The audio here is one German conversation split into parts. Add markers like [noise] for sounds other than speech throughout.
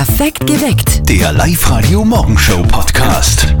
Perfekt geweckt. Der Live-Radio Morgenshow Podcast.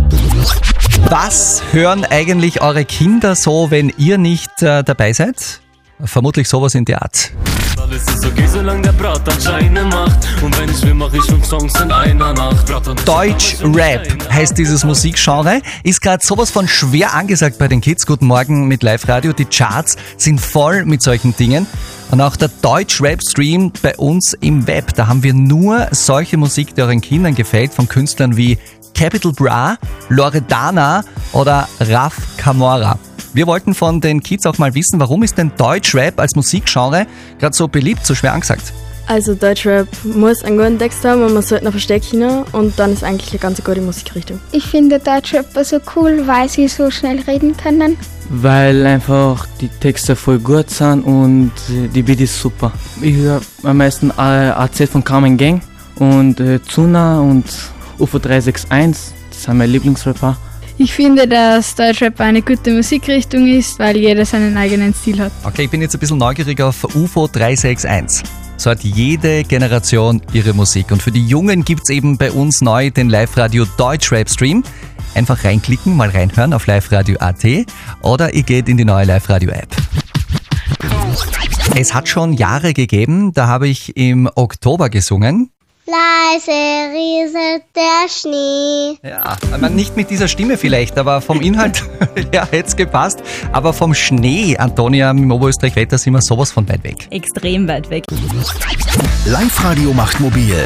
Was hören eigentlich eure Kinder so, wenn ihr nicht äh, dabei seid? Vermutlich sowas in der Art. Alles ist okay, solange der Brat Scheine macht. Und wenn ich will, mach ich fünf Songs in einer Nacht. Braten Deutsch Rap heißt dieses Musikgenre, ist gerade sowas von schwer angesagt bei den Kids. Guten Morgen mit Live-Radio. Die Charts sind voll mit solchen Dingen. Und auch der Deutsch-Rap-Stream bei uns im Web. Da haben wir nur solche Musik, die euren Kindern gefällt, von Künstlern wie Capital Bra, Loredana oder Raf Camora. Wir wollten von den Kids auch mal wissen, warum ist denn Deutschrap als Musikgenre gerade so beliebt, so schwer angesagt? Also Deutschrap muss einen guten Text haben und man sollte noch verstecken und dann ist eigentlich eine ganz gute Musikrichtung. Ich finde Deutschrapper so cool, weil sie so schnell reden können. weil einfach die Texte voll gut sind und die Beat ist super. Ich höre am meisten AZ von Carmen Gang und äh, Zuna und UFO 361, das sind meine Lieblingsrapper. Ich finde, dass Deutschrap eine gute Musikrichtung ist, weil jeder seinen eigenen Stil hat. Okay, ich bin jetzt ein bisschen neugierig auf UFO 361. So hat jede Generation ihre Musik. Und für die Jungen gibt's eben bei uns neu den Live-Radio Deutschrap-Stream. Einfach reinklicken, mal reinhören auf liveradio.at oder ihr geht in die neue Live-Radio-App. Es hat schon Jahre gegeben, da habe ich im Oktober gesungen. Leise rieselt der Schnee. Ja, meine, nicht mit dieser Stimme vielleicht, aber vom Inhalt [laughs] ja, hätte es gepasst. Aber vom Schnee, Antonia, im Oberösterreich-Wetter sind wir sowas von weit weg. Extrem weit weg. Live-Radio macht mobil.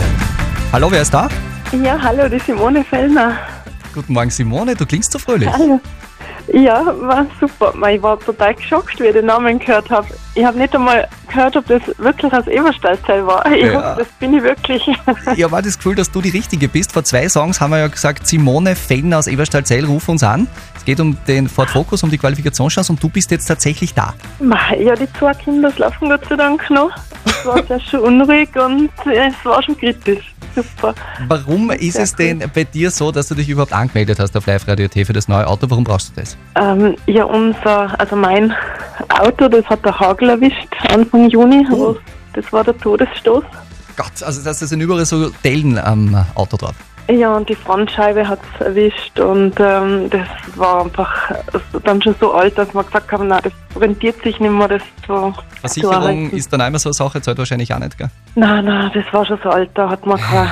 Hallo, wer ist da? Ja, hallo, die Simone Fellner. Guten Morgen, Simone, du klingst so fröhlich. Hallo. Ja, war super. Ich war total geschockt, wie ich den Namen gehört habe. Ich habe nicht einmal gehört, ob das wirklich aus Eberstadtzell war. [laughs] Ich Ja. hoffe, das bin ich wirklich. Ich habe das Gefühl, dass du die Richtige bist. Vor zwei Songs haben wir ja gesagt, Simone Fellner aus Eberstadt-Zell, ruf uns an. Es geht um den Ford Focus, um die Qualifikationschance und du bist jetzt tatsächlich da. Ja, die zwei Kinder schlafen Gott sei Dank noch. Es war sehr schön unruhig und äh, es war schon kritisch. Super. Warum ist es denn bei dir so, dass du dich überhaupt angemeldet hast auf Live-Radio T für das neue Auto? Warum brauchst du das? Ähm, ja, unser, also mein Auto, das hat der Hagel erwischt, Anfang Juni. Also, das war der Todesstoß. Gott, also das sind überall so Dellen am Auto drauf. Ja, und die Frontscheibe hat es erwischt und ähm, das war einfach dann schon so alt, dass wir gesagt haben, nein, das rentiert sich nicht mehr, das zu, zu Versicherung erhalten. ist dann einmal so eine Sache, zahlt wahrscheinlich auch nicht, gell? Nein, nein, das war schon so alt, da hat man keinen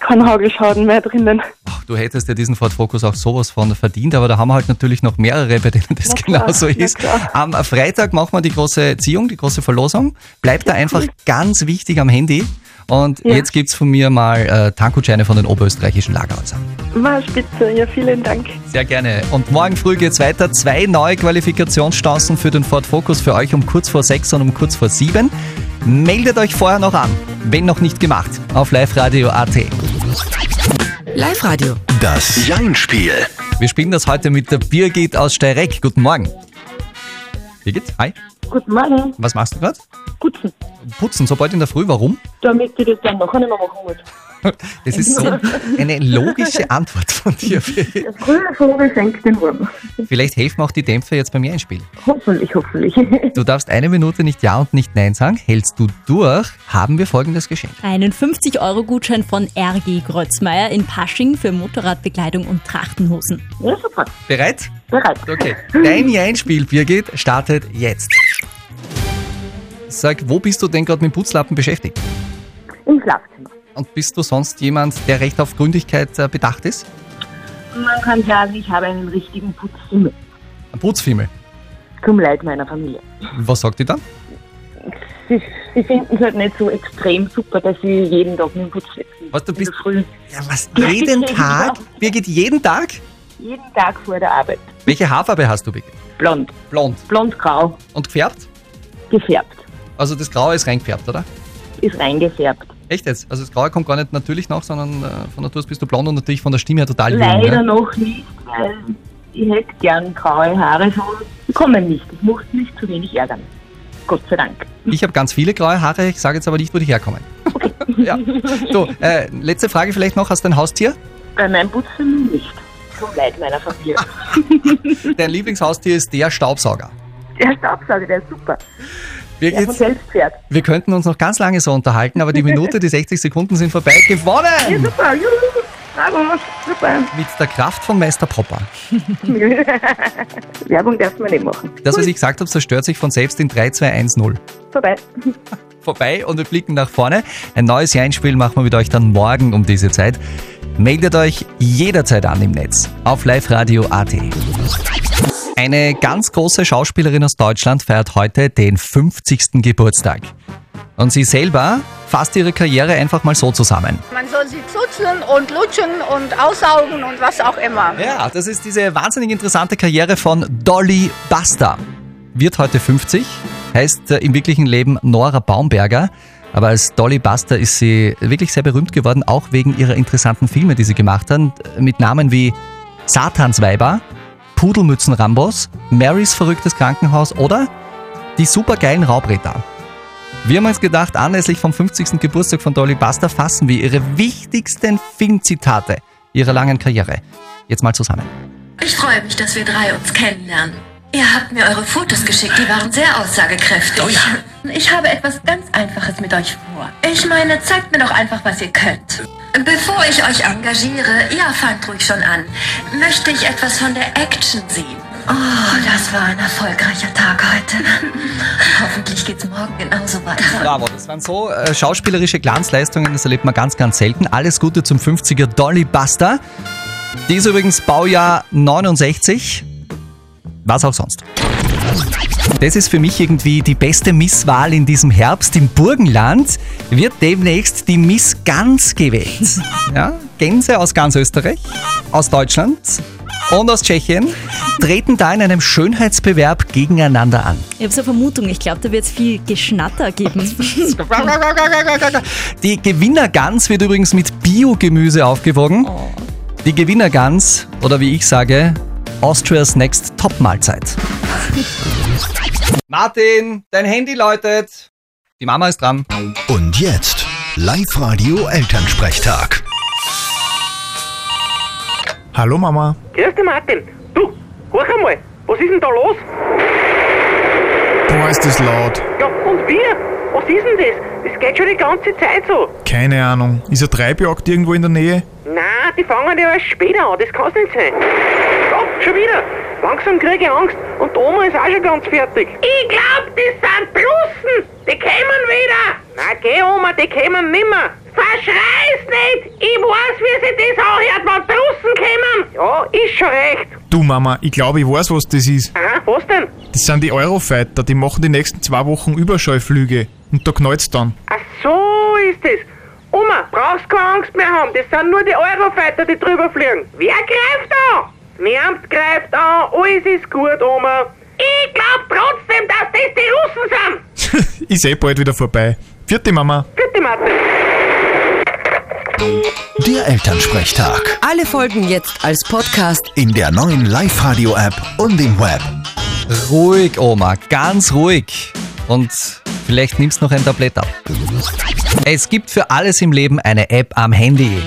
kein Hagelschaden mehr drinnen. Ach, du hättest ja diesen Ford Focus auch sowas von verdient, aber da haben wir halt natürlich noch mehrere, bei denen das Na genauso na ist. Am Freitag machen wir die große Ziehung, die große Verlosung. Bleibt da einfach ganz wichtig am Handy. Und Ja. jetzt gibt's von mir mal äh, Tankgutscheine von den oberösterreichischen Lagerhäusern. War spitze, ja, vielen Dank. Sehr gerne. Und morgen früh geht's weiter. Zwei neue Qualifikationschancen für den Ford Focus für euch um kurz vor sechs und um kurz vor sieben. Meldet euch vorher noch an, wenn noch nicht gemacht, auf liveradio.at. Live-Radio. Das Jein-Spiel. Wir spielen das heute mit der Birgit aus Steyreck. Guten Morgen. Birgit, hi. Guten Morgen. Was machst du gerade? Putzen. Putzen, so bald in der Früh. Warum? Damit ich das dann nachher nicht mehr machen muss. [laughs] Das ist so eine logische Antwort von dir, Birgit. Der frühe Vogel senkt den Wurm. Vielleicht helfen auch die Dämpfer jetzt beim Einspiel. Hoffentlich, hoffentlich. Du darfst eine Minute nicht Ja und nicht Nein sagen. Hältst du durch, haben wir folgendes Geschenk. Einen 50-Euro-Gutschein von RG Kreuzmeier in Pasching für Motorradbekleidung und Trachtenhosen. Ja, super. Bereit? Bereit. Okay. Dein Ja-Einspiel, Birgit, startet jetzt. Sag, wo bist du denn gerade mit dem Putzlappen beschäftigt? Im Schlafzimmer. Und bist du sonst jemand, der recht auf Gründlichkeit äh, bedacht ist? Man kann sagen, ich habe einen richtigen Putzfimmel. Ein Putzfimmel. Zum Leid meiner Familie. Was sagt die dann? Sie, sie finden es halt nicht so extrem super, dass sie jeden Tag mit dem Putz setzen. Was, du bist Früh. ja, was, jeden [laughs] Tag? Birgit, jeden Tag? Jeden Tag vor der Arbeit. Welche Haarfarbe hast du, Birgit? Blond. Blond. Blond-grau. Und gefärbt? Gefärbt. Also das Graue ist reingefärbt, oder? Ist reingefärbt. Echt jetzt? Also das Graue kommt gar nicht natürlich nach, sondern äh, von Natur aus bist du blond und natürlich von der Stimme her total jung. Leider Ne? noch nicht, weil ich hätte gern graue Haare, so die kommen nicht. Ich muss mich zu wenig ärgern. Gott sei Dank. Ich habe ganz viele graue Haare, ich sage jetzt aber nicht, wo die herkommen. [laughs] ja. So, äh, letzte Frage vielleicht noch. Hast du ein Haustier? Bei meinem Putzen nicht. Zum Leid meiner Familie. [laughs] Dein Lieblingshaustier ist der Staubsauger. Der Staubsauger, der ist super. Birgit, fährt. wir könnten uns noch ganz lange so unterhalten, aber die Minute, die 60 Sekunden sind vorbei. Ja, Gewonnen! super, juhu, bravo, super. Mit der Kraft von Meister Popper. [laughs] Werbung darf man nicht machen. Das, was ich gesagt habe, zerstört sich von selbst in 3, 2, 1, 0. Vorbei. [laughs] vorbei und wir blicken nach vorne. Ein neues Jeinspiel machen wir mit euch dann morgen um diese Zeit. Meldet euch jederzeit an im Netz auf liveradio.at. Eine ganz große Schauspielerin aus Deutschland feiert heute den 50. Geburtstag. Und sie selber fasst ihre Karriere einfach mal so zusammen. Man soll sie zuzeln und lutschen und aussaugen und was auch immer. Ja, das ist diese wahnsinnig interessante Karriere von Dolly Buster. Wird heute 50, heißt äh, im wirklichen Leben Nora Baumberger. Aber als Dolly Buster ist sie wirklich sehr berühmt geworden, auch wegen ihrer interessanten Filme, die sie gemacht hat, mit Namen wie Satansweiber, Pudelmützen Rambos, Marys verrücktes Krankenhaus oder die supergeilen Raubräter. Wir haben uns gedacht, anlässlich vom 50. Geburtstag von Dolly Buster fassen wir ihre wichtigsten Filmzitate ihrer langen Karriere. Jetzt mal zusammen. Ich freue mich, dass wir drei uns kennenlernen. Ihr habt mir eure Fotos geschickt, die waren sehr aussagekräftig. Oh ja. Ich habe etwas ganz Einfaches mit euch vor. Ich meine, zeigt mir doch einfach, was ihr könnt. Bevor ich euch engagiere, ja, fangt ruhig schon an, möchte ich etwas von der Action sehen. Oh, das war ein erfolgreicher Tag heute. [laughs] Hoffentlich geht's morgen genauso weiter. Bravo, das waren so äh, schauspielerische Glanzleistungen, das erlebt man ganz, ganz selten. Alles Gute zum 50er Dolly Buster. Die ist übrigens Baujahr 69. Was auch sonst. Das ist für mich irgendwie die beste Misswahl in diesem Herbst. Im Burgenland wird demnächst die Miss Gans gewählt. [laughs] Ja, Gänse aus ganz Österreich, aus Deutschland und aus Tschechien treten da in einem Schönheitsbewerb gegeneinander an. Ich habe so eine Vermutung, ich glaube, da wird es viel Geschnatter geben. [laughs] Die Gewinnergans wird übrigens mit Biogemüse aufgewogen. Die Gewinnergans, oder wie ich sage, Austrias Next Top Mahlzeit. [laughs] Martin, dein Handy läutet. Die Mama ist dran. Und jetzt Live-Radio Elternsprechtag. Hallo Mama. Grüß dich, Martin. Du, horch einmal, was ist denn da los? Boah, ist das laut. Ja, und wir? Was ist denn das? Das geht schon die ganze Zeit so. Keine Ahnung. Ist ein Treibjagd irgendwo in der Nähe? Nein, die fangen ja erst später an, das kann's nicht sein. Oh, schon wieder. Langsam kriege ich Angst und die Oma ist auch schon ganz fertig. Ich glaub, das sind Russen. Die kommen wieder. Na, geh, Oma, die kommen nimmer. Verschrei's nicht. Ich weiß, wie sich das anhört, wenn die Russen kommen. Ja, ist schon recht. Du Mama, ich glaube, ich weiß, was das ist. Aha, was denn? Das sind die Eurofighter, die machen die nächsten zwei Wochen Überschallflüge. Und da knallt's dann. Ach so ist es. Oma, brauchst keine Angst mehr haben. Das sind nur die Eurofighter, die drüber fliegen. Wer greift an? Niemand greift an. Alles ist gut, Oma. Ich glaub trotzdem, dass das die Russen sind. [laughs] ist eh bald wieder vorbei. Vierte Mama. Bitte, Martin. Der Elternsprechtag. Alle Folgen jetzt als Podcast. In der neuen Live-Radio-App und im Web. Ruhig, Oma, ganz ruhig. Und vielleicht nimmst noch ein Tablett ab. Es gibt für alles im Leben eine App am Handy.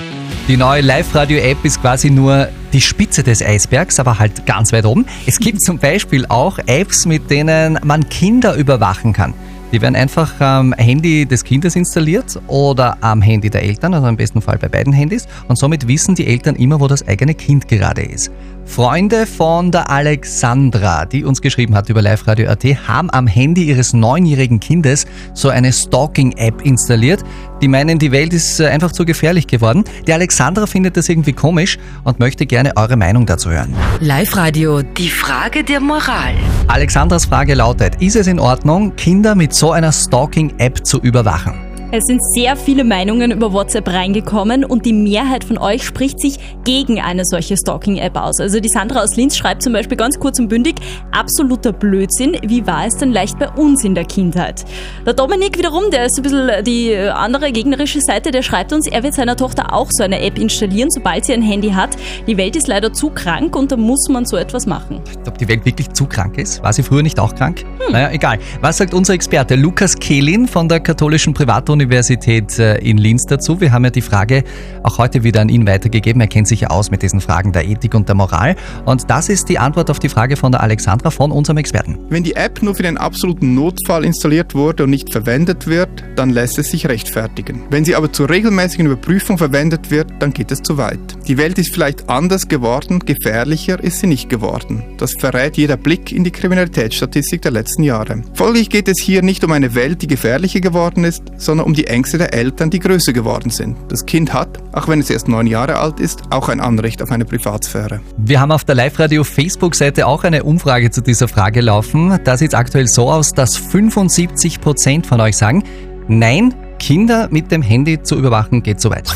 Die neue Live-Radio-App ist quasi nur die Spitze des Eisbergs, aber halt ganz weit oben. Es gibt zum Beispiel auch Apps, mit denen man Kinder überwachen kann. Die werden einfach am Handy des Kindes installiert oder am Handy der Eltern, also im besten Fall bei beiden Handys. Und somit wissen die Eltern immer, wo das eigene Kind gerade ist. Freunde von der Alexandra, die uns geschrieben hat über liveradio.at, haben am Handy ihres neunjährigen Kindes so eine Stalking-App installiert. Die meinen, die Welt ist äh, einfach zu gefährlich geworden. Die Alexandra findet das irgendwie komisch und möchte gerne eure Meinung dazu hören. Live-Radio, die Frage der Moral. Alexandras Frage lautet, ist es in Ordnung, Kinder mit so einer Stalking-App zu überwachen? Es sind sehr viele Meinungen über WhatsApp reingekommen und die Mehrheit von euch spricht sich gegen eine solche Stalking-App aus. Also die Sandra aus Linz schreibt zum Beispiel ganz kurz und bündig, absoluter Blödsinn, wie war es denn leicht bei uns in der Kindheit? Der Dominik wiederum, der ist ein bisschen die andere gegnerische Seite, der schreibt uns, er wird seiner Tochter auch so eine App installieren, sobald sie ein Handy hat. Die Welt ist leider zu krank und da muss man so etwas machen. Ob die Welt wirklich zu krank ist? War sie früher nicht auch krank? Naja, egal. Was sagt unser Experte Lukas Kehlin von der katholischen Privatuni Universität äh, in Linz dazu. Wir haben ja die Frage auch heute wieder an ihn weitergegeben. Er kennt sich ja aus mit diesen Fragen der Ethik und der Moral. Und das ist die Antwort auf die Frage von der Alexandra von unserem Experten. Wenn die App nur für den absoluten Notfall installiert wurde und nicht verwendet wird, dann lässt es sich rechtfertigen. Wenn sie aber zur regelmäßigen Überprüfung verwendet wird, dann geht es zu weit. Die Welt ist vielleicht anders geworden, gefährlicher ist sie nicht geworden. Das verrät jeder Blick in die Kriminalitätsstatistik der letzten Jahre. Folglich geht es hier nicht um eine Welt, die gefährlicher geworden ist, sondern um die Ängste der Eltern, die größer geworden sind. Das Kind hat, auch wenn es erst neun Jahre alt ist, auch ein Anrecht auf eine Privatsphäre. Wir haben auf der Live-Radio Facebook-Seite auch eine Umfrage zu dieser Frage laufen. Da sieht es aktuell so aus, dass 75 Prozent von euch sagen, nein, Kinder mit dem Handy zu überwachen geht zu weit.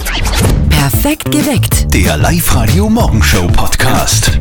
Perfekt geweckt. Der Live-Radio Morgenshow Podcast.